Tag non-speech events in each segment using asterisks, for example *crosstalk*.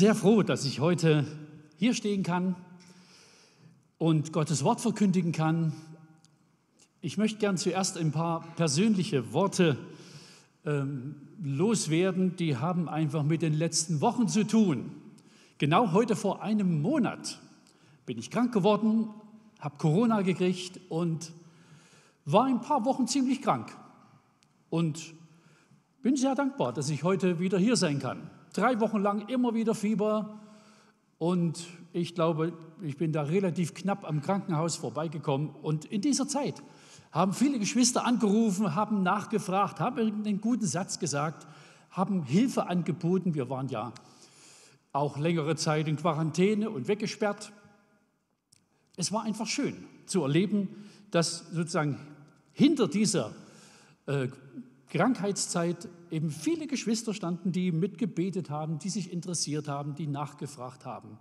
Sehr froh, dass ich heute hier stehen kann und Gottes Wort verkündigen kann. Ich möchte gern zuerst ein paar persönliche Worte ähm, loswerden, die haben einfach mit den letzten Wochen zu tun. Genau heute vor einem Monat bin ich krank geworden, habe Corona gekriegt und war ein paar Wochen ziemlich krank. Und bin sehr dankbar, dass ich heute wieder hier sein kann. Drei Wochen lang immer wieder Fieber und ich glaube, ich bin da relativ knapp am Krankenhaus vorbeigekommen. Und in dieser Zeit haben viele Geschwister angerufen, haben nachgefragt, haben einen guten Satz gesagt, haben Hilfe angeboten. Wir waren ja auch längere Zeit in Quarantäne und weggesperrt. Es war einfach schön zu erleben, dass sozusagen hinter dieser äh, Krankheitszeit eben viele Geschwister standen, die mitgebetet haben, die sich interessiert haben, die nachgefragt haben.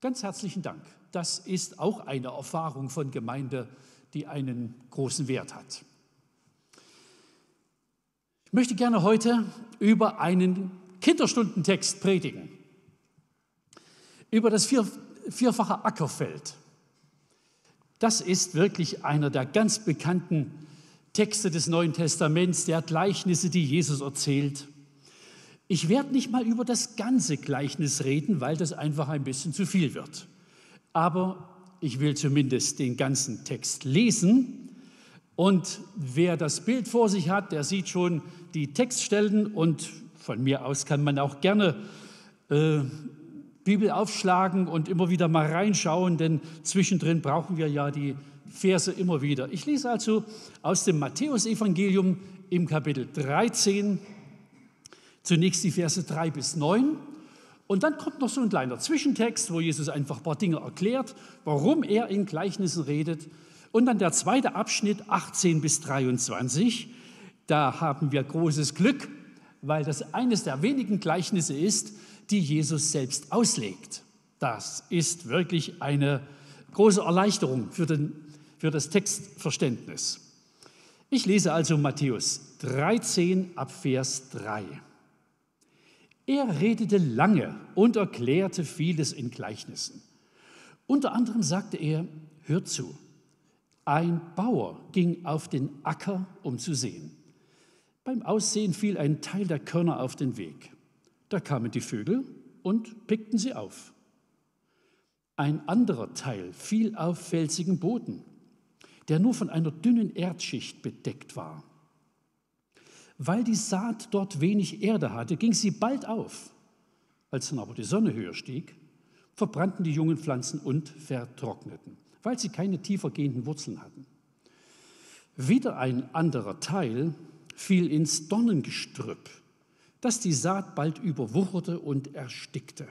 Ganz herzlichen Dank. Das ist auch eine Erfahrung von Gemeinde, die einen großen Wert hat. Ich möchte gerne heute über einen Kinderstundentext predigen, über das vier, vierfache Ackerfeld. Das ist wirklich einer der ganz bekannten Texte des Neuen Testaments, der Gleichnisse, die Jesus erzählt. Ich werde nicht mal über das ganze Gleichnis reden, weil das einfach ein bisschen zu viel wird. Aber ich will zumindest den ganzen Text lesen. Und wer das Bild vor sich hat, der sieht schon die Textstellen und von mir aus kann man auch gerne äh, Bibel aufschlagen und immer wieder mal reinschauen, denn zwischendrin brauchen wir ja die Verse immer wieder. Ich lese also aus dem Matthäusevangelium im Kapitel 13 zunächst die Verse 3 bis 9 und dann kommt noch so ein kleiner Zwischentext, wo Jesus einfach ein paar Dinge erklärt, warum er in Gleichnissen redet. Und dann der zweite Abschnitt 18 bis 23. Da haben wir großes Glück, weil das eines der wenigen Gleichnisse ist, die Jesus selbst auslegt. Das ist wirklich eine große Erleichterung für den für das Textverständnis. Ich lese also Matthäus 13 ab Vers 3. Er redete lange und erklärte vieles in Gleichnissen. Unter anderem sagte er, hört zu, ein Bauer ging auf den Acker, um zu sehen. Beim Aussehen fiel ein Teil der Körner auf den Weg. Da kamen die Vögel und pickten sie auf. Ein anderer Teil fiel auf felsigen Boden der nur von einer dünnen Erdschicht bedeckt war. Weil die Saat dort wenig Erde hatte, ging sie bald auf. Als dann aber die Sonne höher stieg, verbrannten die jungen Pflanzen und vertrockneten, weil sie keine tiefer gehenden Wurzeln hatten. Wieder ein anderer Teil fiel ins Dornengestrüpp, das die Saat bald überwucherte und erstickte.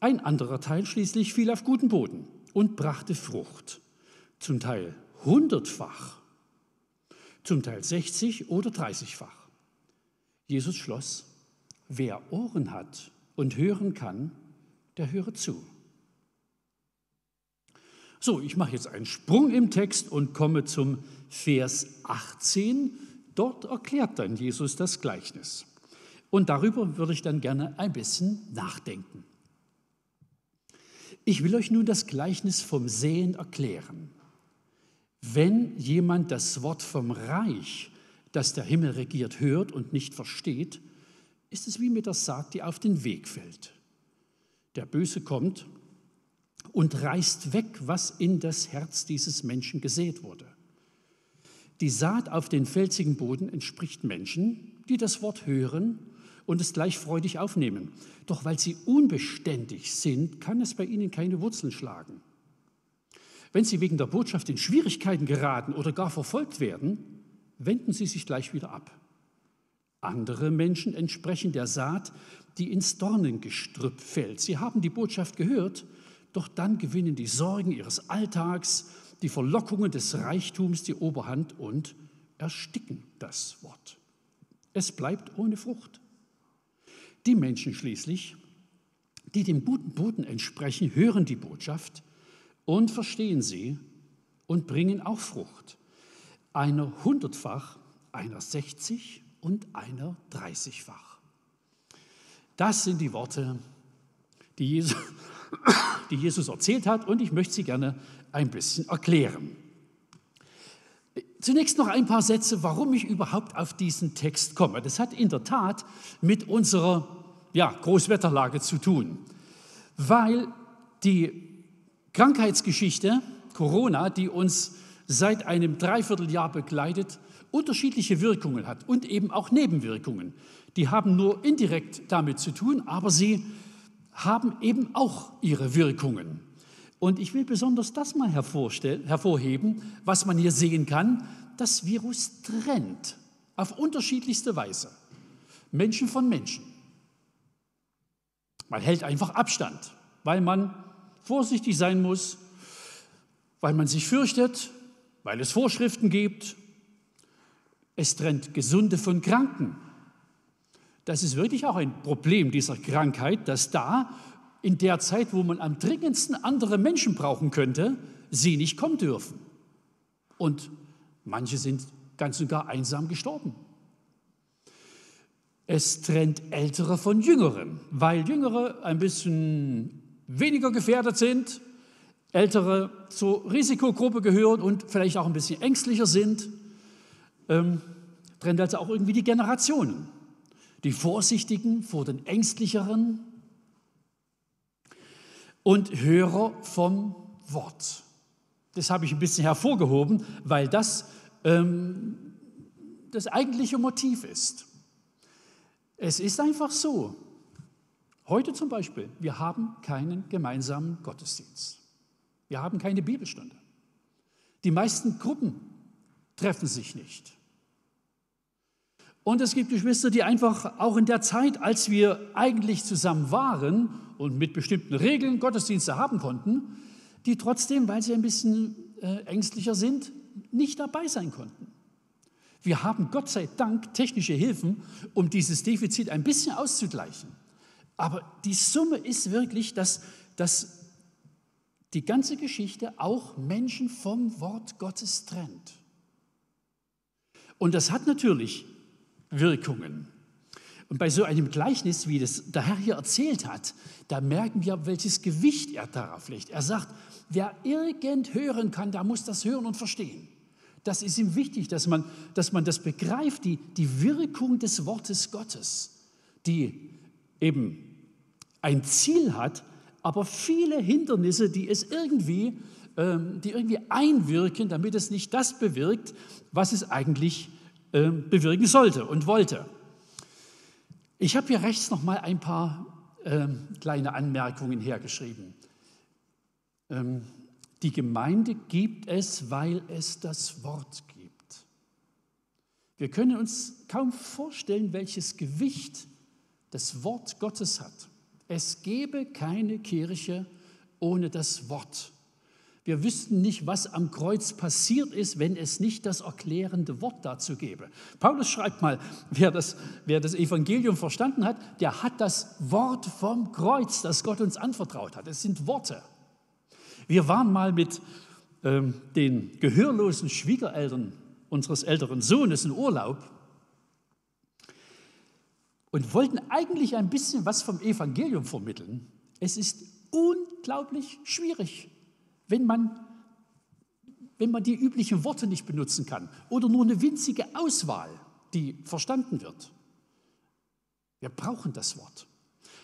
Ein anderer Teil schließlich fiel auf guten Boden und brachte Frucht, zum Teil hundertfach, zum Teil 60 oder 30-fach. Jesus schloss, wer Ohren hat und hören kann, der höre zu. So, ich mache jetzt einen Sprung im Text und komme zum Vers 18. Dort erklärt dann Jesus das Gleichnis. Und darüber würde ich dann gerne ein bisschen nachdenken. Ich will euch nun das Gleichnis vom Sehen erklären. Wenn jemand das Wort vom Reich, das der Himmel regiert, hört und nicht versteht, ist es wie mit der Saat, die auf den Weg fällt. Der Böse kommt und reißt weg, was in das Herz dieses Menschen gesät wurde. Die Saat auf den felsigen Boden entspricht Menschen, die das Wort hören und es gleich freudig aufnehmen. Doch weil sie unbeständig sind, kann es bei ihnen keine Wurzeln schlagen. Wenn Sie wegen der Botschaft in Schwierigkeiten geraten oder gar verfolgt werden, wenden Sie sich gleich wieder ab. Andere Menschen entsprechen der Saat, die ins Dornengestrüpp fällt. Sie haben die Botschaft gehört, doch dann gewinnen die Sorgen ihres Alltags, die Verlockungen des Reichtums die Oberhand und ersticken das Wort. Es bleibt ohne Frucht. Die Menschen schließlich, die dem guten Boden entsprechen, hören die Botschaft, und verstehen sie und bringen auch Frucht. Einer hundertfach, einer sechzig und einer dreißigfach. Das sind die Worte die Jesus, *coughs* die Jesus erzählt hat und ich möchte sie gerne ein bisschen erklären. Zunächst noch ein paar Sätze, warum ich überhaupt auf diesen Text komme. Das hat in der Tat mit unserer ja, Großwetterlage zu tun, weil die Krankheitsgeschichte Corona, die uns seit einem Dreivierteljahr begleitet, unterschiedliche Wirkungen hat und eben auch Nebenwirkungen. Die haben nur indirekt damit zu tun, aber sie haben eben auch ihre Wirkungen. Und ich will besonders das mal hervorheben, was man hier sehen kann. Das Virus trennt auf unterschiedlichste Weise Menschen von Menschen. Man hält einfach Abstand, weil man vorsichtig sein muss, weil man sich fürchtet, weil es Vorschriften gibt. Es trennt Gesunde von Kranken. Das ist wirklich auch ein Problem dieser Krankheit, dass da in der Zeit, wo man am dringendsten andere Menschen brauchen könnte, sie nicht kommen dürfen. Und manche sind ganz und gar einsam gestorben. Es trennt Ältere von Jüngeren, weil Jüngere ein bisschen weniger gefährdet sind, Ältere zur Risikogruppe gehören und vielleicht auch ein bisschen ängstlicher sind. Ähm, trennt also auch irgendwie die Generationen. Die Vorsichtigen vor den Ängstlicheren und Hörer vom Wort. Das habe ich ein bisschen hervorgehoben, weil das ähm, das eigentliche Motiv ist. Es ist einfach so. Heute zum Beispiel, wir haben keinen gemeinsamen Gottesdienst. Wir haben keine Bibelstunde. Die meisten Gruppen treffen sich nicht. Und es gibt Geschwister, die einfach auch in der Zeit, als wir eigentlich zusammen waren und mit bestimmten Regeln Gottesdienste haben konnten, die trotzdem, weil sie ein bisschen äh, ängstlicher sind, nicht dabei sein konnten. Wir haben Gott sei Dank technische Hilfen, um dieses Defizit ein bisschen auszugleichen. Aber die Summe ist wirklich, dass, dass die ganze Geschichte auch Menschen vom Wort Gottes trennt. Und das hat natürlich Wirkungen. Und bei so einem Gleichnis, wie das der Herr hier erzählt hat, da merken wir, welches Gewicht er darauf legt. Er sagt, wer irgend hören kann, der muss das hören und verstehen. Das ist ihm wichtig, dass man, dass man das begreift, die, die Wirkung des Wortes Gottes, die eben ein Ziel hat, aber viele Hindernisse, die es irgendwie, ähm, die irgendwie einwirken, damit es nicht das bewirkt, was es eigentlich ähm, bewirken sollte und wollte. Ich habe hier rechts noch mal ein paar ähm, kleine Anmerkungen hergeschrieben. Ähm, die Gemeinde gibt es, weil es das Wort gibt. Wir können uns kaum vorstellen, welches Gewicht das Wort Gottes hat. Es gäbe keine Kirche ohne das Wort. Wir wüssten nicht, was am Kreuz passiert ist, wenn es nicht das erklärende Wort dazu gäbe. Paulus schreibt mal, wer das, wer das Evangelium verstanden hat, der hat das Wort vom Kreuz, das Gott uns anvertraut hat. Es sind Worte. Wir waren mal mit ähm, den gehörlosen Schwiegereltern unseres älteren Sohnes in Urlaub und wollten eigentlich ein bisschen was vom Evangelium vermitteln. Es ist unglaublich schwierig wenn man, wenn man die üblichen Worte nicht benutzen kann oder nur eine winzige Auswahl, die verstanden wird. Wir brauchen das Wort.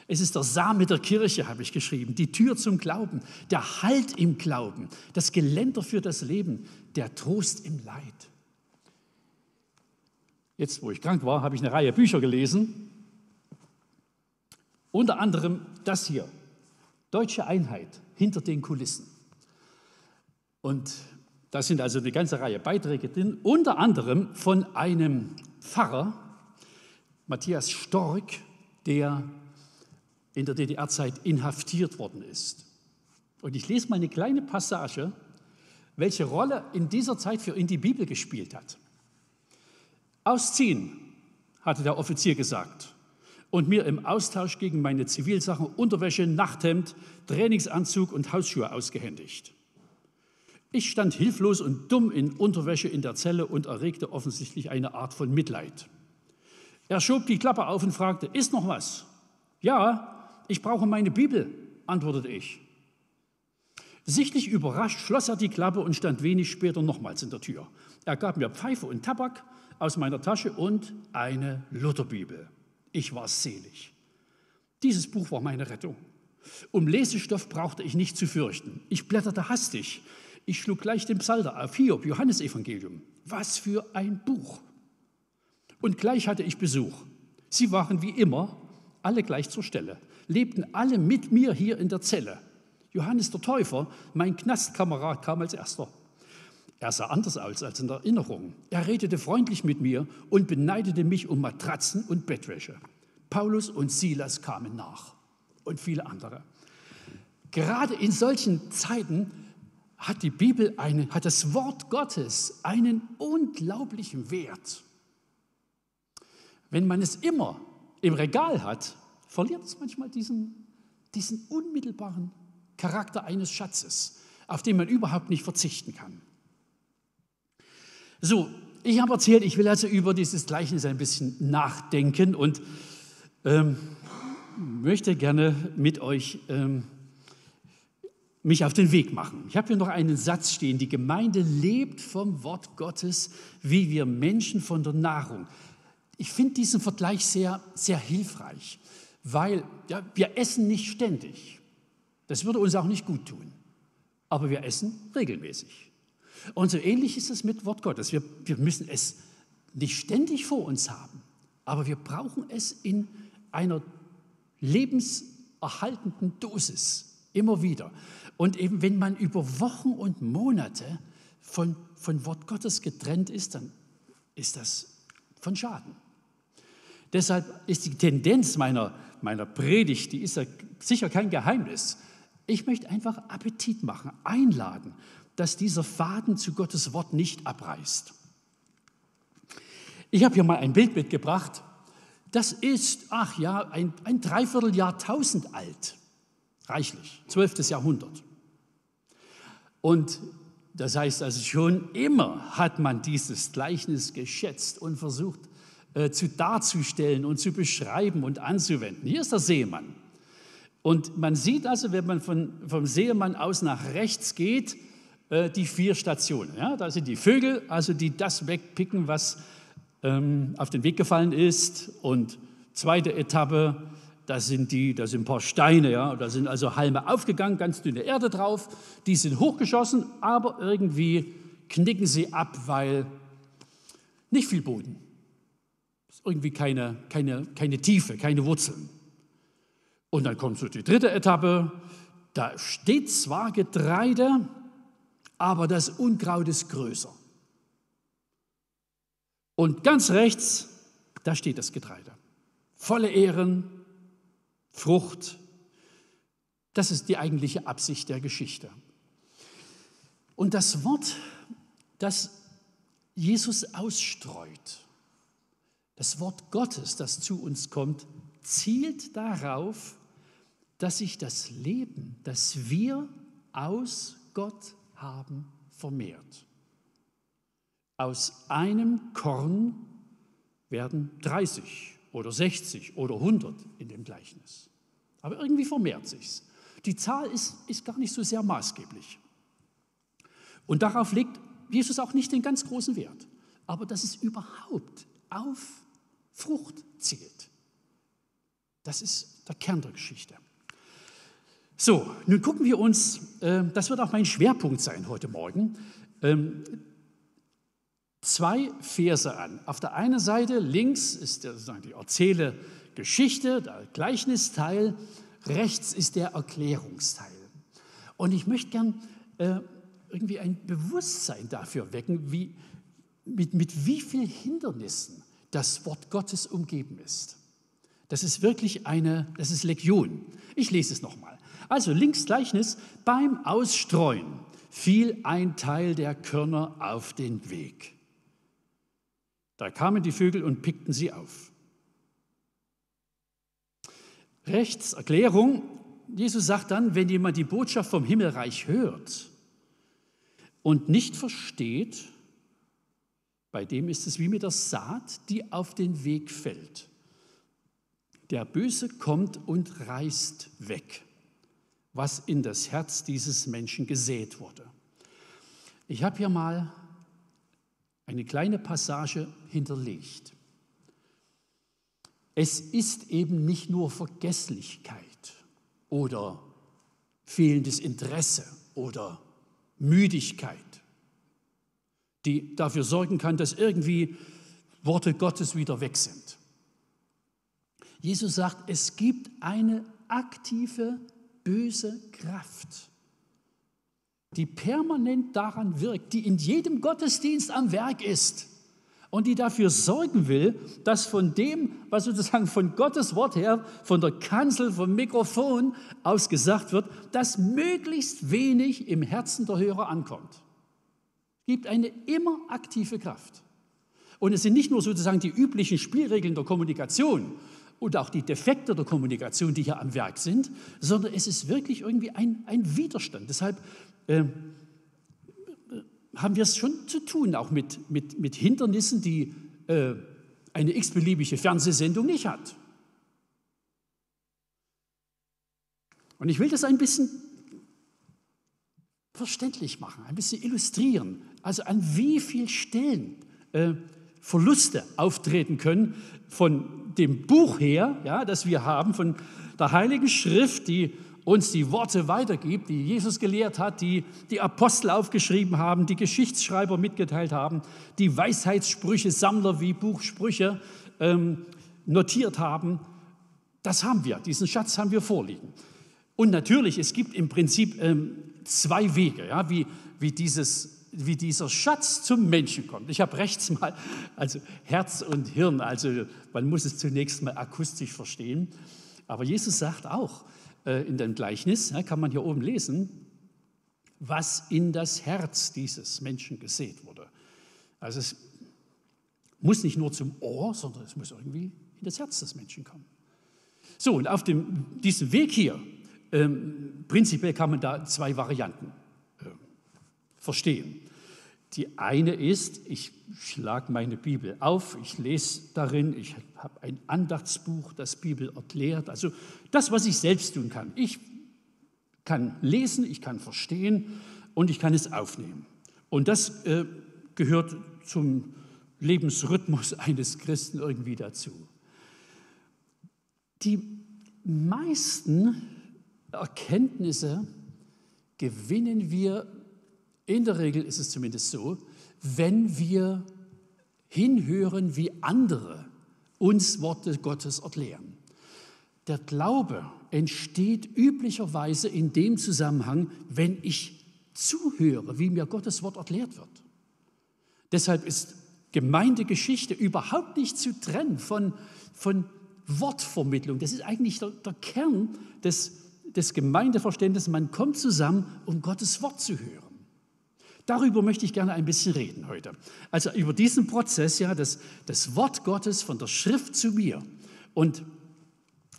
Es ist der Same der Kirche, habe ich geschrieben, die Tür zum Glauben, der Halt im Glauben, das Geländer für das Leben, der Trost im Leid. Jetzt, wo ich krank war, habe ich eine Reihe Bücher gelesen, unter anderem das hier, Deutsche Einheit hinter den Kulissen. Und da sind also eine ganze Reihe Beiträge drin, unter anderem von einem Pfarrer, Matthias Stork, der in der DDR-Zeit inhaftiert worden ist. Und ich lese mal eine kleine Passage, welche Rolle in dieser Zeit für ihn die Bibel gespielt hat. Ausziehen, hatte der Offizier gesagt, und mir im Austausch gegen meine Zivilsachen Unterwäsche, Nachthemd, Trainingsanzug und Hausschuhe ausgehändigt. Ich stand hilflos und dumm in Unterwäsche in der Zelle und erregte offensichtlich eine Art von Mitleid. Er schob die Klappe auf und fragte, ist noch was? Ja, ich brauche meine Bibel. antwortete ich. Sichtlich überrascht schloss er die Klappe und stand wenig später nochmals in der Tür. Er gab mir Pfeife und Tabak aus meiner Tasche und eine Lutherbibel. Ich war selig. Dieses Buch war meine Rettung. Um Lesestoff brauchte ich nicht zu fürchten. Ich blätterte hastig. Ich schlug gleich den Psalter auf, Hiob, Johannesevangelium. Was für ein Buch! Und gleich hatte ich Besuch. Sie waren wie immer alle gleich zur Stelle, lebten alle mit mir hier in der Zelle. Johannes der Täufer, mein Knastkamerad, kam als erster. Er sah anders aus als in der Erinnerung. Er redete freundlich mit mir und beneidete mich um Matratzen und Bettwäsche. Paulus und Silas kamen nach und viele andere. Gerade in solchen Zeiten hat die Bibel eine, hat das Wort Gottes einen unglaublichen Wert. Wenn man es immer im Regal hat, verliert es manchmal diesen, diesen unmittelbaren Charakter eines Schatzes, auf den man überhaupt nicht verzichten kann. So, ich habe erzählt, ich will also über dieses Gleichnis ein bisschen nachdenken und ähm, möchte gerne mit euch ähm, mich auf den Weg machen. Ich habe hier noch einen Satz stehen, die Gemeinde lebt vom Wort Gottes, wie wir Menschen von der Nahrung. Ich finde diesen Vergleich sehr, sehr hilfreich, weil ja, wir essen nicht ständig. Das würde uns auch nicht gut tun. Aber wir essen regelmäßig. Und so ähnlich ist es mit Wort Gottes. Wir, wir müssen es nicht ständig vor uns haben, aber wir brauchen es in einer lebenserhaltenden Dosis immer wieder. Und eben wenn man über Wochen und Monate von, von Wort Gottes getrennt ist, dann ist das von Schaden. Deshalb ist die Tendenz meiner, meiner Predigt, die ist ja sicher kein Geheimnis. Ich möchte einfach Appetit machen, einladen, dass dieser Faden zu Gottes Wort nicht abreißt. Ich habe hier mal ein Bild mitgebracht. Das ist, ach ja, ein, ein Dreivierteljahrtausend alt. Reichlich, 12. Jahrhundert. Und das heißt also schon immer hat man dieses Gleichnis geschätzt und versucht äh, zu darzustellen und zu beschreiben und anzuwenden. Hier ist der Seemann. Und man sieht also, wenn man von, vom Seemann aus nach rechts geht, äh, die vier Stationen. Ja, da sind die Vögel, also die das wegpicken, was ähm, auf den Weg gefallen ist. Und zweite Etappe, da sind die, da sind ein paar Steine, ja, da sind also Halme aufgegangen, ganz dünne Erde drauf. Die sind hochgeschossen, aber irgendwie knicken sie ab, weil nicht viel Boden. Irgendwie keine, keine, keine Tiefe, keine Wurzeln. Und dann kommt so die dritte Etappe. Da steht zwar Getreide, aber das Unkraut ist größer. Und ganz rechts, da steht das Getreide. Volle Ehren, Frucht. Das ist die eigentliche Absicht der Geschichte. Und das Wort, das Jesus ausstreut, das Wort Gottes, das zu uns kommt, zielt darauf, dass sich das Leben, das wir aus Gott haben, vermehrt. Aus einem Korn werden 30 oder 60 oder 100 in dem Gleichnis. Aber irgendwie vermehrt sich's. Die Zahl ist, ist gar nicht so sehr maßgeblich. Und darauf legt Jesus auch nicht den ganz großen Wert. Aber dass es überhaupt auf Frucht zielt, das ist der Kern der Geschichte. So, nun gucken wir uns, das wird auch mein Schwerpunkt sein heute Morgen, ähm, zwei Verse an. Auf der einen Seite links ist der, die erzähle Geschichte, der Gleichnisteil, rechts ist der Erklärungsteil. Und ich möchte gern äh, irgendwie ein Bewusstsein dafür wecken, wie, mit, mit wie vielen Hindernissen das Wort Gottes umgeben ist. Das ist wirklich eine, das ist Legion. Ich lese es nochmal. Also links Gleichnis, beim Ausstreuen fiel ein Teil der Körner auf den Weg. Da kamen die Vögel und pickten sie auf. Rechts Erklärung, Jesus sagt dann, wenn jemand die Botschaft vom Himmelreich hört und nicht versteht, bei dem ist es wie mit der Saat, die auf den Weg fällt. Der Böse kommt und reißt weg was in das Herz dieses Menschen gesät wurde. Ich habe hier mal eine kleine Passage hinterlegt. Es ist eben nicht nur Vergesslichkeit oder fehlendes Interesse oder Müdigkeit, die dafür sorgen kann, dass irgendwie Worte Gottes wieder weg sind. Jesus sagt, es gibt eine aktive böse Kraft, die permanent daran wirkt, die in jedem Gottesdienst am Werk ist und die dafür sorgen will, dass von dem, was sozusagen von Gottes Wort her, von der Kanzel, vom Mikrofon aus gesagt wird, dass möglichst wenig im Herzen der Hörer ankommt. Es gibt eine immer aktive Kraft. Und es sind nicht nur sozusagen die üblichen Spielregeln der Kommunikation und auch die Defekte der Kommunikation, die hier am Werk sind, sondern es ist wirklich irgendwie ein, ein Widerstand. Deshalb äh, haben wir es schon zu tun, auch mit, mit, mit Hindernissen, die äh, eine x-beliebige Fernsehsendung nicht hat. Und ich will das ein bisschen verständlich machen, ein bisschen illustrieren. Also an wie vielen Stellen äh, Verluste auftreten können von dem Buch her, ja, das wir haben, von der Heiligen Schrift, die uns die Worte weitergibt, die Jesus gelehrt hat, die die Apostel aufgeschrieben haben, die Geschichtsschreiber mitgeteilt haben, die Weisheitssprüche, Sammler wie Buchsprüche ähm, notiert haben. Das haben wir, diesen Schatz haben wir vorliegen. Und natürlich, es gibt im Prinzip ähm, zwei Wege, ja, wie, wie, dieses, wie dieser Schatz zum Menschen kommt. Ich habe rechts mal, also Herz und Hirn, also man muss es zunächst mal akustisch verstehen. Aber Jesus sagt auch, äh, in dem Gleichnis, kann man hier oben lesen, was in das Herz dieses Menschen gesät wurde. Also es muss nicht nur zum Ohr, sondern es muss irgendwie in das Herz des Menschen kommen. So, und auf dem, diesem Weg hier, ähm, prinzipiell kann man da zwei Varianten äh, verstehen. Die eine ist, ich schlage meine Bibel auf, ich lese darin, ich habe ein Andachtsbuch, das Bibel erklärt, also das, was ich selbst tun kann. Ich kann lesen, ich kann verstehen und ich kann es aufnehmen. Und das äh, gehört zum Lebensrhythmus *laughs* eines Christen irgendwie dazu. Die meisten Erkenntnisse gewinnen wir in der Regel ist es zumindest so, wenn wir hinhören, wie andere uns Worte Gottes erklären. Der Glaube entsteht üblicherweise in dem Zusammenhang, wenn ich zuhöre, wie mir Gottes Wort erklärt wird. Deshalb ist Gemeindegeschichte überhaupt nicht zu trennen von, von Wortvermittlung. Das ist eigentlich der, der Kern des, des Gemeindeverständnisses. Man kommt zusammen, um Gottes Wort zu hören. Darüber möchte ich gerne ein bisschen reden heute. Also über diesen Prozess, ja, das, das Wort Gottes von der Schrift zu mir. Und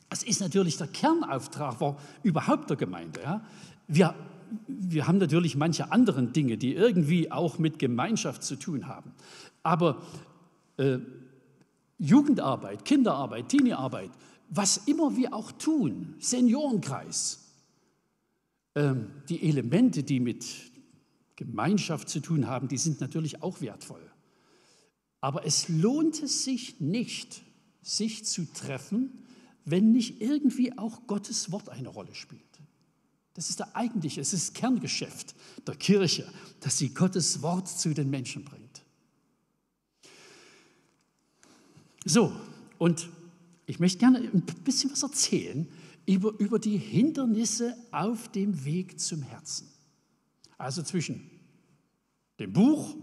das ist natürlich der Kernauftrag war überhaupt der Gemeinde. Ja. Wir, wir haben natürlich manche anderen Dinge, die irgendwie auch mit Gemeinschaft zu tun haben. Aber äh, Jugendarbeit, Kinderarbeit, Teeniearbeit, was immer wir auch tun, Seniorenkreis, äh, die Elemente, die mit Gemeinschaft zu tun haben, die sind natürlich auch wertvoll. Aber es lohnt es sich nicht, sich zu treffen, wenn nicht irgendwie auch Gottes Wort eine Rolle spielt. Das ist der eigentliche, es ist Kerngeschäft der Kirche, dass sie Gottes Wort zu den Menschen bringt. So, und ich möchte gerne ein bisschen was erzählen über, über die Hindernisse auf dem Weg zum Herzen. Also zwischen dem Buch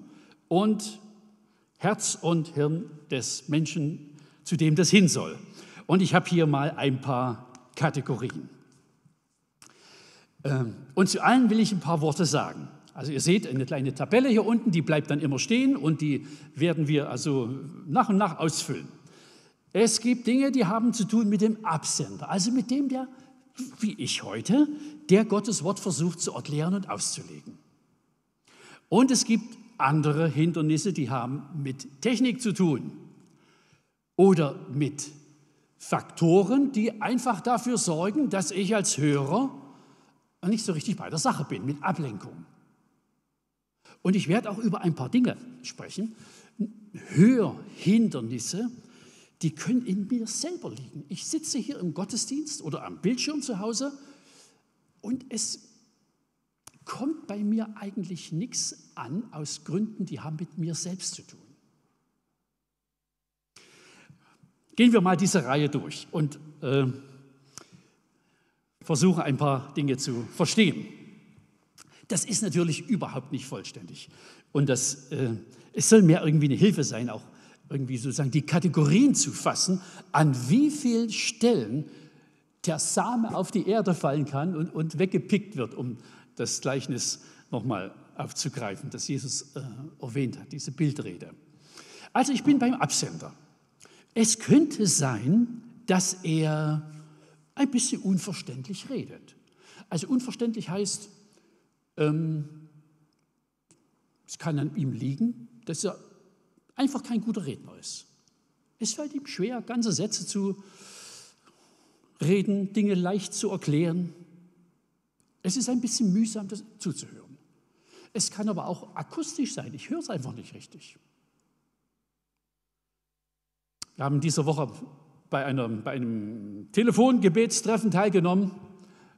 und Herz und Hirn des Menschen, zu dem das hin soll. Und ich habe hier mal ein paar Kategorien. Ähm, und zu allen will ich ein paar Worte sagen. Also ihr seht eine kleine Tabelle hier unten, die bleibt dann immer stehen und die werden wir also nach und nach ausfüllen. Es gibt Dinge, die haben zu tun mit dem Absender, also mit dem, der, wie ich heute, der Gottes Wort versucht zu erklären und auszulegen. Und es gibt andere Hindernisse, die haben mit Technik zu tun oder mit Faktoren, die einfach dafür sorgen, dass ich als Hörer nicht so richtig bei der Sache bin, mit Ablenkung. Und ich werde auch über ein paar Dinge sprechen. Hörhindernisse, die können in mir selber liegen. Ich sitze hier im Gottesdienst oder am Bildschirm zu Hause und es kommt bei mir eigentlich nichts an aus Gründen, die haben mit mir selbst zu tun. Gehen wir mal diese Reihe durch und äh, versuchen ein paar Dinge zu verstehen. Das ist natürlich überhaupt nicht vollständig. Und das, äh, es soll mehr irgendwie eine Hilfe sein, auch irgendwie sozusagen die Kategorien zu fassen, an wie vielen Stellen der Same auf die Erde fallen kann und, und weggepickt wird, um das Gleichnis nochmal aufzugreifen, das Jesus äh, erwähnt hat, diese Bildrede. Also ich bin beim Absender. Es könnte sein, dass er ein bisschen unverständlich redet. Also unverständlich heißt, ähm, es kann an ihm liegen, dass er einfach kein guter Redner ist. Es fällt ihm schwer, ganze Sätze zu reden, Dinge leicht zu erklären. Es ist ein bisschen mühsam, das zuzuhören. Es kann aber auch akustisch sein. Ich höre es einfach nicht richtig. Wir haben diese Woche bei, einer, bei einem Telefongebetstreffen teilgenommen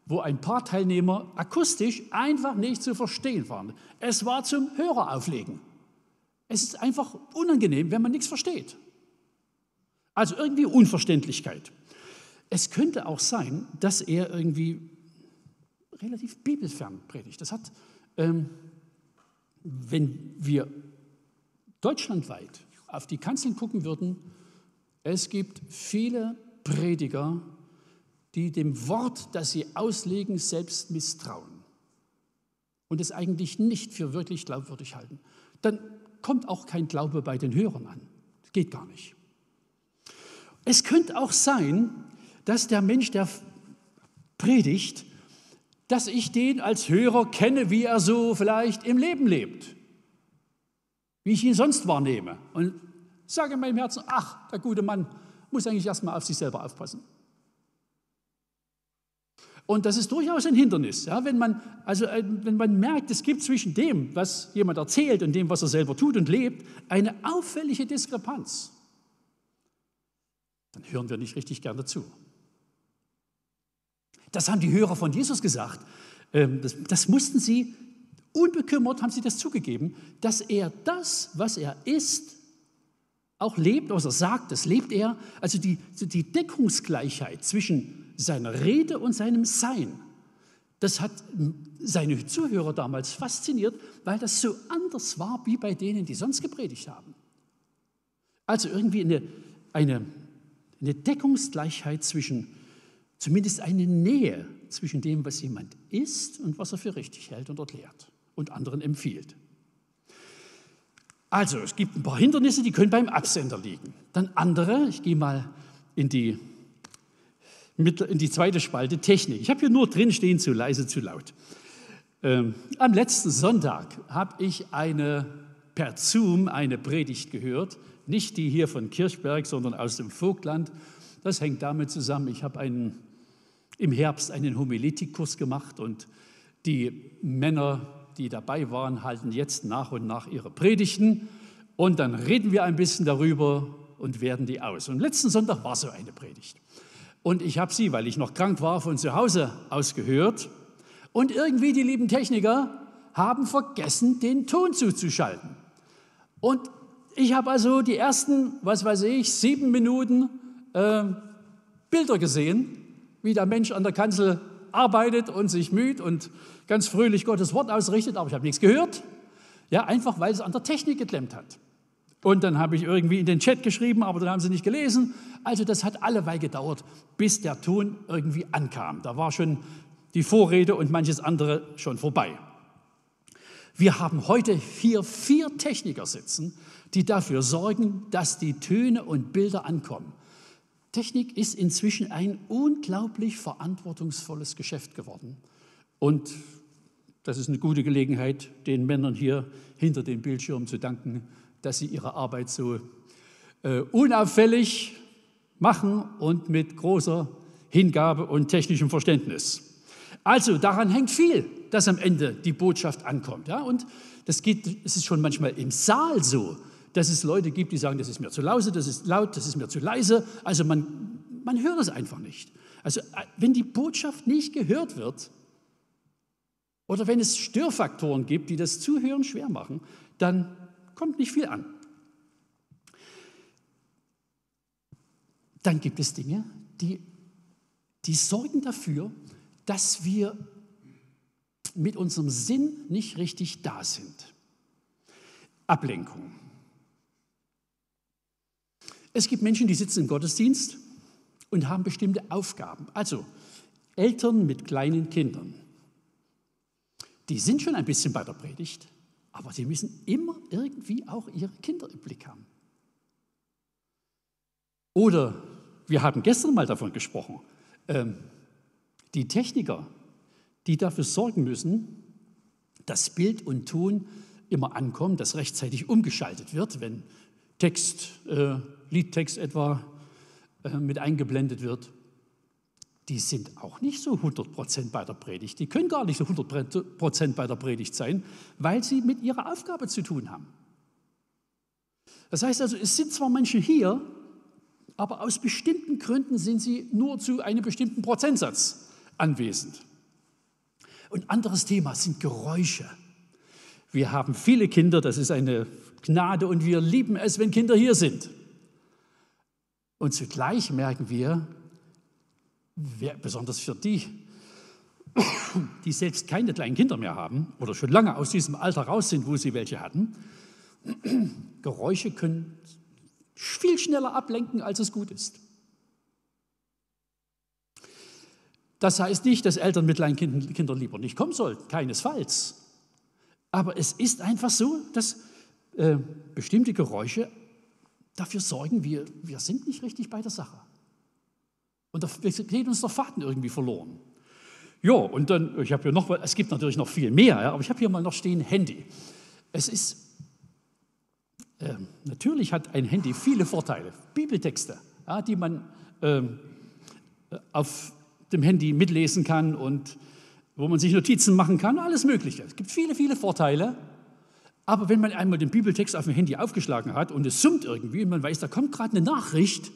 wo ein paar Teilnehmer akustisch einfach nicht zu verstehen waren. Es war zum Hörerauflegen. Es ist einfach unangenehm, wenn man nichts versteht. Also irgendwie Unverständlichkeit. Es könnte auch sein, dass er irgendwie relativ bibelfern predigt. Das hat, ähm, wenn wir deutschlandweit auf die Kanzeln gucken würden, es gibt viele Prediger, die dem Wort, das sie auslegen, selbst misstrauen und es eigentlich nicht für wirklich glaubwürdig halten, dann kommt auch kein Glaube bei den Hörern an. Das geht gar nicht. Es könnte auch sein, dass der Mensch, der predigt, dass ich den als Hörer kenne, wie er so vielleicht im Leben lebt, wie ich ihn sonst wahrnehme. Und sage in meinem Herzen, ach, der gute Mann muss eigentlich erstmal auf sich selber aufpassen. Und das ist durchaus ein Hindernis, ja, wenn, man, also, äh, wenn man merkt, es gibt zwischen dem, was jemand erzählt und dem, was er selber tut und lebt, eine auffällige Diskrepanz. Dann hören wir nicht richtig gerne zu. Das haben die Hörer von Jesus gesagt. Ähm, das, das mussten sie, unbekümmert haben sie das zugegeben, dass er das, was er ist, auch lebt, was er sagt, das lebt er. Also die, die Deckungsgleichheit zwischen seiner Rede und seinem Sein. Das hat seine Zuhörer damals fasziniert, weil das so anders war wie bei denen, die sonst gepredigt haben. Also irgendwie eine, eine, eine Deckungsgleichheit zwischen, zumindest eine Nähe zwischen dem, was jemand ist und was er für richtig hält und erklärt und anderen empfiehlt. Also, es gibt ein paar Hindernisse, die können beim Absender liegen. Dann andere, ich gehe mal in die in die zweite Spalte Technik. Ich habe hier nur drin stehen, zu leise, zu laut. Ähm, am letzten Sonntag habe ich eine, per Zoom eine Predigt gehört, nicht die hier von Kirchberg, sondern aus dem Vogtland. Das hängt damit zusammen, ich habe einen, im Herbst einen Homiletikkurs gemacht und die Männer, die dabei waren, halten jetzt nach und nach ihre Predigten und dann reden wir ein bisschen darüber und werden die aus. Und letzten Sonntag war so eine Predigt. Und ich habe sie, weil ich noch krank war, von zu Hause aus gehört. Und irgendwie die lieben Techniker haben vergessen, den Ton zuzuschalten. Und ich habe also die ersten, was weiß ich, sieben Minuten äh, Bilder gesehen, wie der Mensch an der Kanzel arbeitet und sich müht und ganz fröhlich Gottes Wort ausrichtet, aber ich habe nichts gehört. Ja, einfach weil es an der Technik geklemmt hat. Und dann habe ich irgendwie in den Chat geschrieben, aber dann haben sie nicht gelesen. Also das hat alleweil gedauert, bis der Ton irgendwie ankam. Da war schon die Vorrede und manches andere schon vorbei. Wir haben heute hier vier Techniker sitzen, die dafür sorgen, dass die Töne und Bilder ankommen. Technik ist inzwischen ein unglaublich verantwortungsvolles Geschäft geworden. Und das ist eine gute Gelegenheit, den Männern hier hinter den Bildschirmen zu danken, dass sie ihre Arbeit so äh, unauffällig machen und mit großer Hingabe und technischem Verständnis. Also daran hängt viel, dass am Ende die Botschaft ankommt. Ja? Und das geht, es ist schon manchmal im Saal so, dass es Leute gibt, die sagen, das ist mir zu laut, das ist laut, das ist mir zu leise. Also man, man hört es einfach nicht. Also äh, wenn die Botschaft nicht gehört wird oder wenn es Störfaktoren gibt, die das Zuhören schwer machen, dann kommt nicht viel an. Dann gibt es Dinge, die, die sorgen dafür, dass wir mit unserem Sinn nicht richtig da sind. Ablenkung. Es gibt Menschen, die sitzen im Gottesdienst und haben bestimmte Aufgaben. Also Eltern mit kleinen Kindern. Die sind schon ein bisschen bei der Predigt, aber sie müssen immer irgendwie auch ihre Kinder im Blick haben. Oder wir haben gestern mal davon gesprochen, ähm, die Techniker, die dafür sorgen müssen, dass Bild und Ton immer ankommen, dass rechtzeitig umgeschaltet wird, wenn Text, äh, Liedtext etwa äh, mit eingeblendet wird, die sind auch nicht so 100% bei der Predigt. Die können gar nicht so 100% bei der Predigt sein, weil sie mit ihrer Aufgabe zu tun haben. Das heißt also, es sind zwar Menschen hier, aber aus bestimmten Gründen sind sie nur zu einem bestimmten Prozentsatz anwesend. Und anderes Thema sind Geräusche. Wir haben viele Kinder, das ist eine Gnade und wir lieben es, wenn Kinder hier sind. Und zugleich merken wir, besonders für die, die selbst keine kleinen Kinder mehr haben oder schon lange aus diesem Alter raus sind, wo sie welche hatten, Geräusche können viel schneller ablenken, als es gut ist. Das heißt nicht, dass Eltern mit kleinen Kindern lieber nicht kommen sollten, keinesfalls. Aber es ist einfach so, dass äh, bestimmte Geräusche dafür sorgen, wir, wir sind nicht richtig bei der Sache. Und da geht uns der Faden irgendwie verloren. Ja, und dann, ich habe hier noch, es gibt natürlich noch viel mehr, ja, aber ich habe hier mal noch stehen Handy. Es ist, äh, natürlich hat ein Handy viele Vorteile. Bibeltexte, ja, die man äh, auf dem Handy mitlesen kann und wo man sich Notizen machen kann, alles Mögliche. Es gibt viele, viele Vorteile. Aber wenn man einmal den Bibeltext auf dem Handy aufgeschlagen hat und es summt irgendwie und man weiß, da kommt gerade eine Nachricht,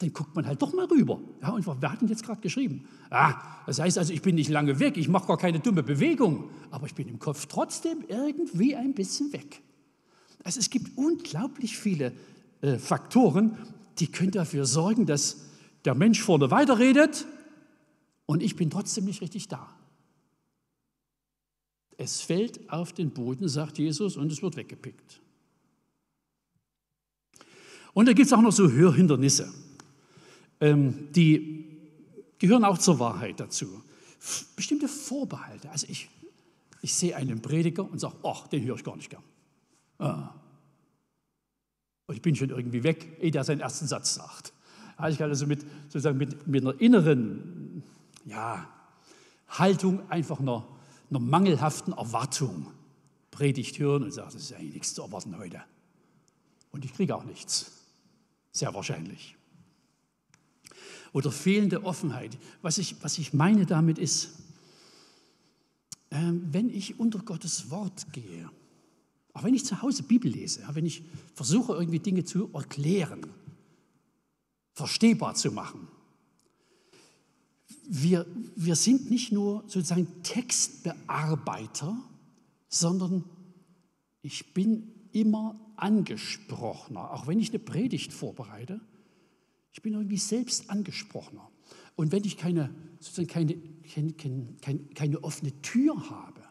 dann guckt man halt doch mal rüber. Ja, und wer hat denn jetzt gerade geschrieben? Ah, das heißt also, ich bin nicht lange weg, ich mache gar keine dumme Bewegung, aber ich bin im Kopf trotzdem irgendwie ein bisschen weg. Also es gibt unglaublich viele äh, Faktoren, die können dafür sorgen, dass der Mensch vorne weiterredet und ich bin trotzdem nicht richtig da. Es fällt auf den Boden, sagt Jesus, und es wird weggepickt. Und da gibt es auch noch so Hörhindernisse. Ähm, die gehören auch zur Wahrheit dazu. Bestimmte Vorbehalte. Also ich, ich sehe einen Prediger und sage, ach, den höre ich gar nicht gern. Ah. Ich bin schon irgendwie weg, ehe der seinen ersten Satz sagt. Also ich kann also mit, sozusagen mit, mit einer inneren ja, Haltung einfach einer, einer mangelhaften Erwartung Predigt hören und sagen, es ist eigentlich nichts zu erwarten heute. Und ich kriege auch nichts. Sehr wahrscheinlich oder fehlende Offenheit. Was ich, was ich meine damit ist, äh, wenn ich unter Gottes Wort gehe, auch wenn ich zu Hause Bibel lese, wenn ich versuche, irgendwie Dinge zu erklären, verstehbar zu machen, wir, wir sind nicht nur sozusagen Textbearbeiter, sondern ich bin immer angesprochener. Auch wenn ich eine Predigt vorbereite, ich bin irgendwie selbst angesprochener. Und wenn ich keine, sozusagen keine, keine, keine, keine offene Tür habe,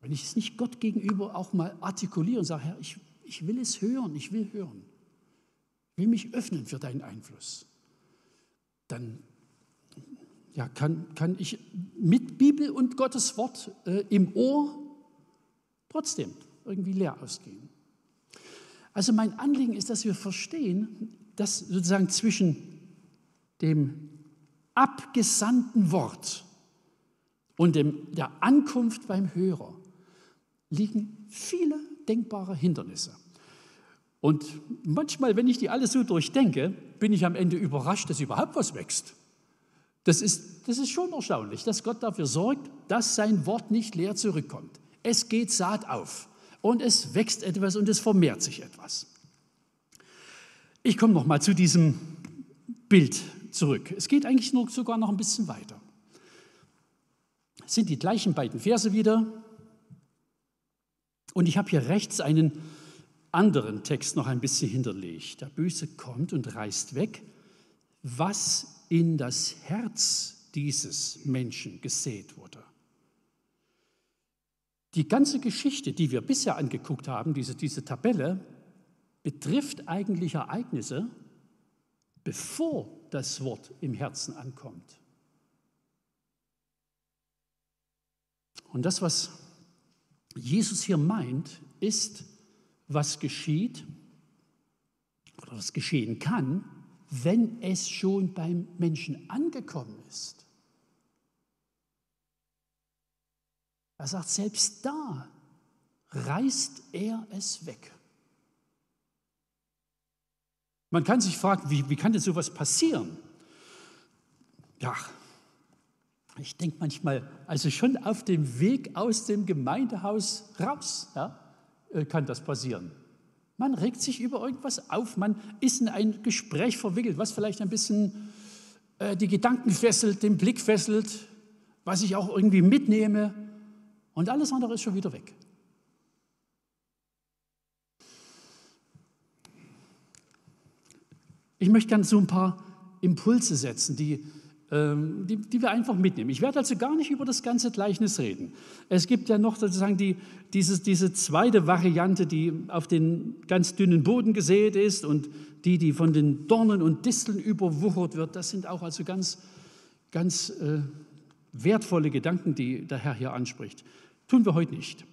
wenn ich es nicht Gott gegenüber auch mal artikuliere und sage, Herr, ich, ich will es hören, ich will hören, ich will mich öffnen für deinen Einfluss, dann ja, kann, kann ich mit Bibel und Gottes Wort äh, im Ohr trotzdem irgendwie leer ausgehen. Also mein Anliegen ist, dass wir verstehen, dass sozusagen zwischen dem abgesandten Wort und dem, der Ankunft beim Hörer liegen viele denkbare Hindernisse. Und manchmal, wenn ich die alle so durchdenke, bin ich am Ende überrascht, dass überhaupt was wächst. Das ist, das ist schon erstaunlich, dass Gott dafür sorgt, dass sein Wort nicht leer zurückkommt. Es geht Saat auf und es wächst etwas und es vermehrt sich etwas. Ich komme noch mal zu diesem Bild zurück. Es geht eigentlich nur sogar noch ein bisschen weiter. Es sind die gleichen beiden Verse wieder. Und ich habe hier rechts einen anderen Text noch ein bisschen hinterlegt. Der Böse kommt und reißt weg, was in das Herz dieses Menschen gesät wurde. Die ganze Geschichte, die wir bisher angeguckt haben, diese, diese Tabelle, betrifft eigentlich Ereignisse, bevor das Wort im Herzen ankommt. Und das, was Jesus hier meint, ist, was geschieht oder was geschehen kann, wenn es schon beim Menschen angekommen ist. Er sagt, selbst da reißt er es weg. Man kann sich fragen, wie, wie kann denn sowas passieren? Ja, ich denke manchmal, also schon auf dem Weg aus dem Gemeindehaus raus ja, äh, kann das passieren. Man regt sich über irgendwas auf, man ist in ein Gespräch verwickelt, was vielleicht ein bisschen äh, die Gedanken fesselt, den Blick fesselt, was ich auch irgendwie mitnehme und alles andere ist schon wieder weg. Ich möchte gerne so ein paar Impulse setzen, die, ähm, die, die, wir einfach mitnehmen. Ich werde also gar nicht über das ganze Gleichnis reden. Es gibt ja noch sozusagen die, diese, diese zweite Variante, die auf den ganz dünnen Boden gesät ist und die, die von den Dornen und Disteln überwuchert wird. Das sind auch also ganz, ganz äh, wertvolle Gedanken, die der Herr hier anspricht. Tun wir heute nicht.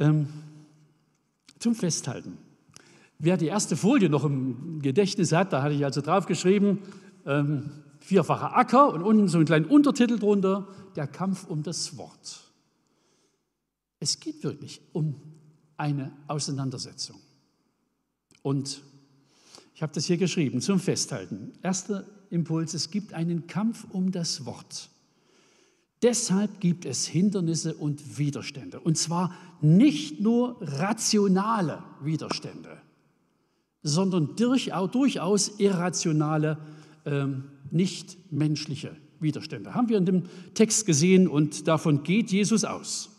Ähm, zum Festhalten. Wer die erste Folie noch im Gedächtnis hat, da hatte ich also draufgeschrieben, ähm, vierfacher Acker und unten so einen kleinen Untertitel drunter, der Kampf um das Wort. Es geht wirklich um eine Auseinandersetzung. Und ich habe das hier geschrieben zum Festhalten. Erster Impuls, es gibt einen Kampf um das Wort. Deshalb gibt es Hindernisse und Widerstände. Und zwar nicht nur rationale Widerstände sondern durchaus irrationale, ähm, nicht menschliche Widerstände. Haben wir in dem Text gesehen und davon geht Jesus aus.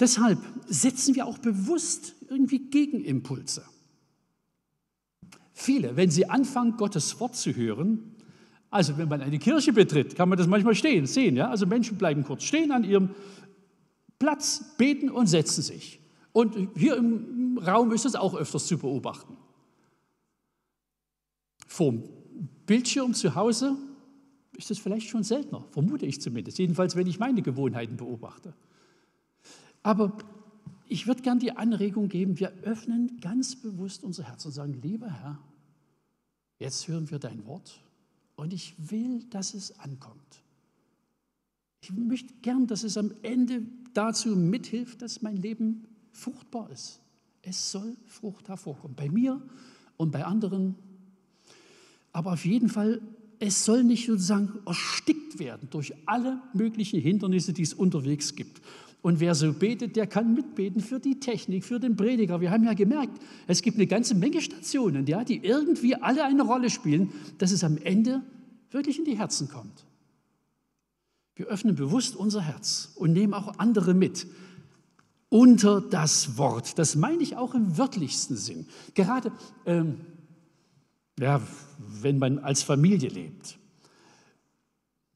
Deshalb setzen wir auch bewusst irgendwie Gegenimpulse. Viele, wenn sie anfangen, Gottes Wort zu hören, also wenn man eine Kirche betritt, kann man das manchmal stehen, sehen. Ja? Also Menschen bleiben kurz stehen an ihrem Platz, beten und setzen sich. Und hier im Raum ist es auch öfters zu beobachten. Vom Bildschirm zu Hause ist das vielleicht schon seltener, vermute ich zumindest. Jedenfalls, wenn ich meine Gewohnheiten beobachte. Aber ich würde gern die Anregung geben, wir öffnen ganz bewusst unser Herz und sagen, lieber Herr, jetzt hören wir dein Wort und ich will, dass es ankommt. Ich möchte gern, dass es am Ende dazu mithilft, dass mein Leben fruchtbar ist. Es soll Frucht hervorkommen, bei mir und bei anderen. Aber auf jeden Fall, es soll nicht sozusagen erstickt werden durch alle möglichen Hindernisse, die es unterwegs gibt. Und wer so betet, der kann mitbeten für die Technik, für den Prediger. Wir haben ja gemerkt, es gibt eine ganze Menge Stationen, ja, die irgendwie alle eine Rolle spielen, dass es am Ende wirklich in die Herzen kommt. Wir öffnen bewusst unser Herz und nehmen auch andere mit unter das Wort. Das meine ich auch im wörtlichsten Sinn. Gerade ähm, ja, wenn man als Familie lebt.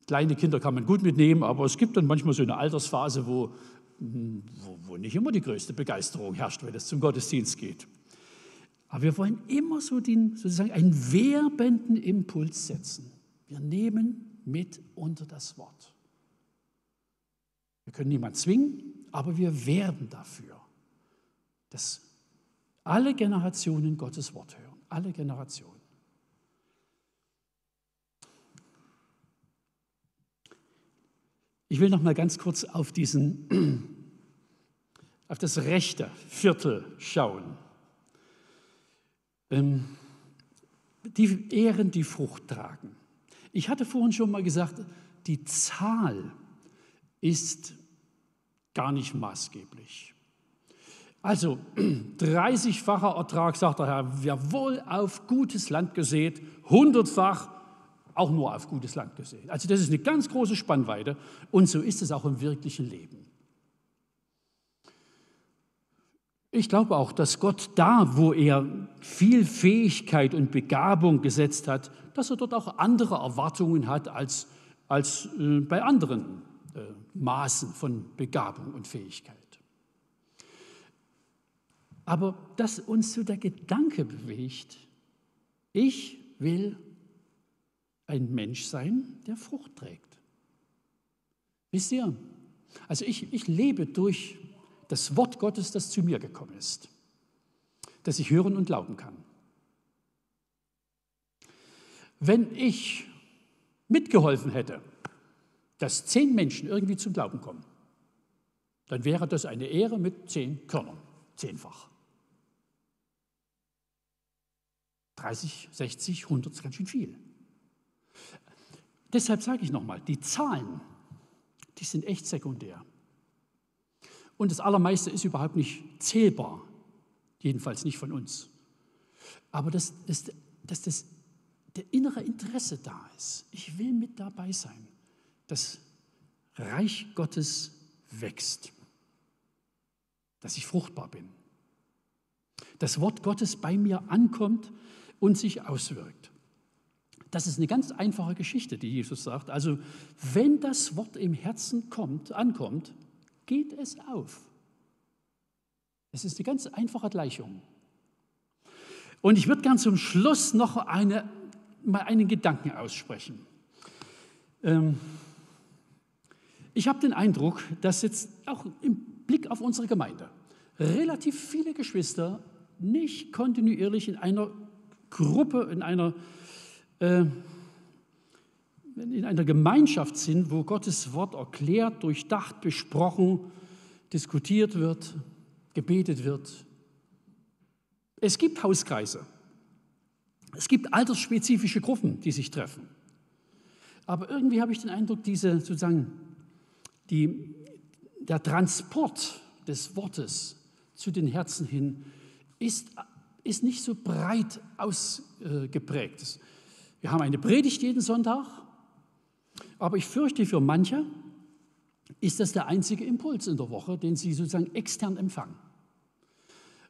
Kleine Kinder kann man gut mitnehmen, aber es gibt dann manchmal so eine Altersphase, wo, wo, wo nicht immer die größte Begeisterung herrscht, wenn es zum Gottesdienst geht. Aber wir wollen immer so den, sozusagen einen werbenden Impuls setzen. Wir nehmen mit unter das Wort. Wir können niemanden zwingen, aber wir werben dafür, dass alle Generationen Gottes Wort hören. Alle Generationen. Ich will noch mal ganz kurz auf diesen, auf das rechte Viertel schauen. Ähm, die Ehren, die Frucht tragen. Ich hatte vorhin schon mal gesagt, die Zahl ist gar nicht maßgeblich. Also *clears throat* 30-facher Ertrag, sagt der Herr, jawohl auf gutes Land gesät, hundertfach auch nur auf gutes Land gesät. Also das ist eine ganz große Spannweite und so ist es auch im wirklichen Leben. Ich glaube auch, dass Gott da, wo er viel Fähigkeit und Begabung gesetzt hat, dass er dort auch andere Erwartungen hat als, als äh, bei anderen äh, Maßen von Begabung und Fähigkeit. Aber dass uns so der Gedanke bewegt, ich will ein Mensch sein, der Frucht trägt. Wisst ihr? Also ich, ich lebe durch das Wort Gottes, das zu mir gekommen ist, das ich hören und glauben kann. Wenn ich mitgeholfen hätte, dass zehn Menschen irgendwie zum Glauben kommen, dann wäre das eine Ehre mit zehn Körnern, zehnfach. 30, 60, 100 ist ganz schön viel. Deshalb sage ich nochmal, die Zahlen, die sind echt sekundär. Und das Allermeiste ist überhaupt nicht zählbar, jedenfalls nicht von uns. Aber dass, dass, dass das, der innere Interesse da ist, ich will mit dabei sein, das Reich Gottes wächst, dass ich fruchtbar bin, das Wort Gottes bei mir ankommt und sich auswirkt. Das ist eine ganz einfache Geschichte, die Jesus sagt. Also, wenn das Wort im Herzen kommt, ankommt, geht es auf. Es ist eine ganz einfache Gleichung. Und ich würde gern zum Schluss noch eine, mal einen Gedanken aussprechen. Ähm, ich habe den Eindruck, dass jetzt auch im Blick auf unsere Gemeinde relativ viele Geschwister nicht kontinuierlich in einer Gruppe, in einer, äh, in einer Gemeinschaft sind, wo Gottes Wort erklärt, durchdacht, besprochen, diskutiert wird, gebetet wird. Es gibt Hauskreise. Es gibt altersspezifische Gruppen, die sich treffen. Aber irgendwie habe ich den Eindruck, diese sozusagen die, der Transport des Wortes zu den Herzen hin ist, ist nicht so breit ausgeprägt. Wir haben eine Predigt jeden Sonntag, aber ich fürchte, für manche ist das der einzige Impuls in der Woche, den sie sozusagen extern empfangen.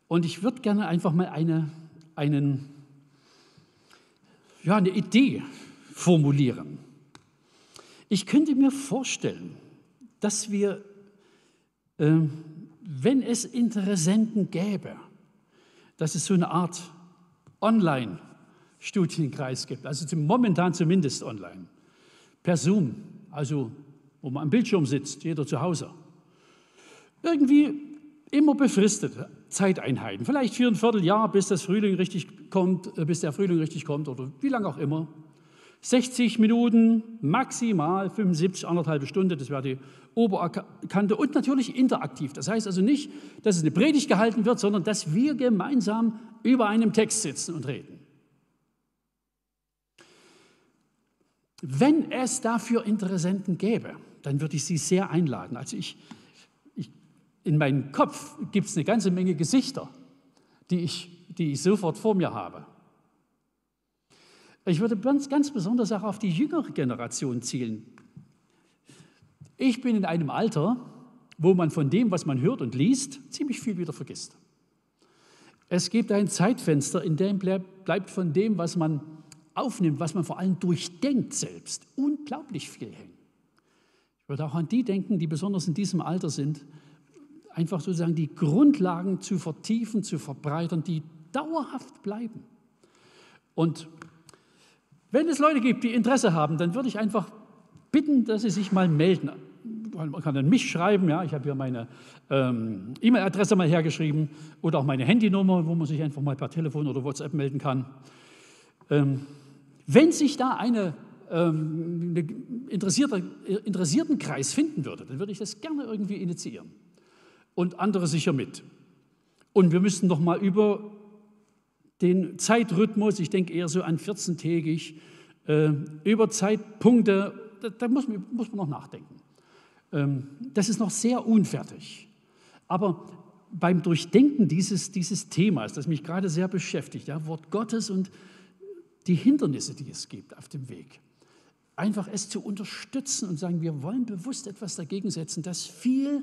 Und ich würde gerne einfach mal eine, einen, ja, eine Idee formulieren. Ich könnte mir vorstellen, dass wir, äh, wenn es Interessenten gäbe, dass es so eine Art Online-Studienkreis gibt, also momentan zumindest online, per Zoom, also wo man am Bildschirm sitzt, jeder zu Hause. Irgendwie immer befristete Zeiteinheiten, vielleicht für ein Vierteljahr, bis das Frühling richtig kommt, äh, bis der Frühling richtig kommt oder wie lange auch immer. 60 Minuten, maximal 75, anderthalb Stunde, das wäre die Oberkante und natürlich interaktiv. Das heißt also nicht, dass es eine Predigt gehalten wird, sondern dass wir gemeinsam über einem Text sitzen und reden. Wenn es dafür Interessenten gäbe, dann würde ich Sie sehr einladen. Also ich, ich in meinem Kopf gibt es eine ganze Menge Gesichter, die ich, die ich sofort vor mir habe. Ich würde ganz, ganz besonders auch auf die jüngere Generation zielen. Ich bin in einem Alter, wo man von dem, was man hört und liest, ziemlich viel wieder vergisst. Es gibt ein Zeitfenster, in dem bleibt von dem, was man aufnimmt, was man vor allem durchdenkt selbst, unglaublich viel hängen. Ich würde auch an die denken, die besonders in diesem Alter sind, einfach sozusagen die Grundlagen zu vertiefen, zu verbreitern, die dauerhaft bleiben. Und wenn es Leute gibt, die Interesse haben, dann würde ich einfach bitten, dass sie sich mal melden. Man kann dann mich schreiben, ja, ich habe hier meine ähm, E-Mail-Adresse mal hergeschrieben oder auch meine Handynummer, wo man sich einfach mal per Telefon oder WhatsApp melden kann. Ähm, wenn sich da eine, ähm, eine interessierte, interessierten Kreis finden würde, dann würde ich das gerne irgendwie initiieren und andere sicher mit. Und wir müssten noch mal über den Zeitrhythmus, ich denke eher so an 14-tägig, äh, über Zeitpunkte, da, da muss, man, muss, man, noch nachdenken. Ähm, das ist noch sehr unfertig. Aber beim Durchdenken dieses, dieses Themas, das mich gerade sehr beschäftigt, ja, Wort Gottes und die Hindernisse, die es gibt auf dem Weg, einfach es zu unterstützen und sagen, wir wollen bewusst etwas dagegen setzen, dass viel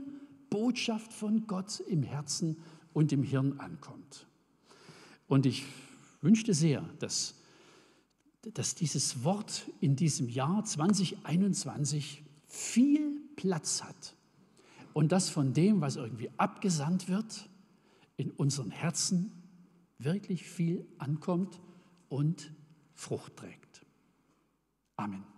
Botschaft von Gott im Herzen und im Hirn ankommt. Und ich wünschte sehr, dass, dass dieses Wort in diesem Jahr 2021 viel Platz hat und dass von dem, was irgendwie abgesandt wird, in unseren Herzen wirklich viel ankommt und Frucht trägt. Amen.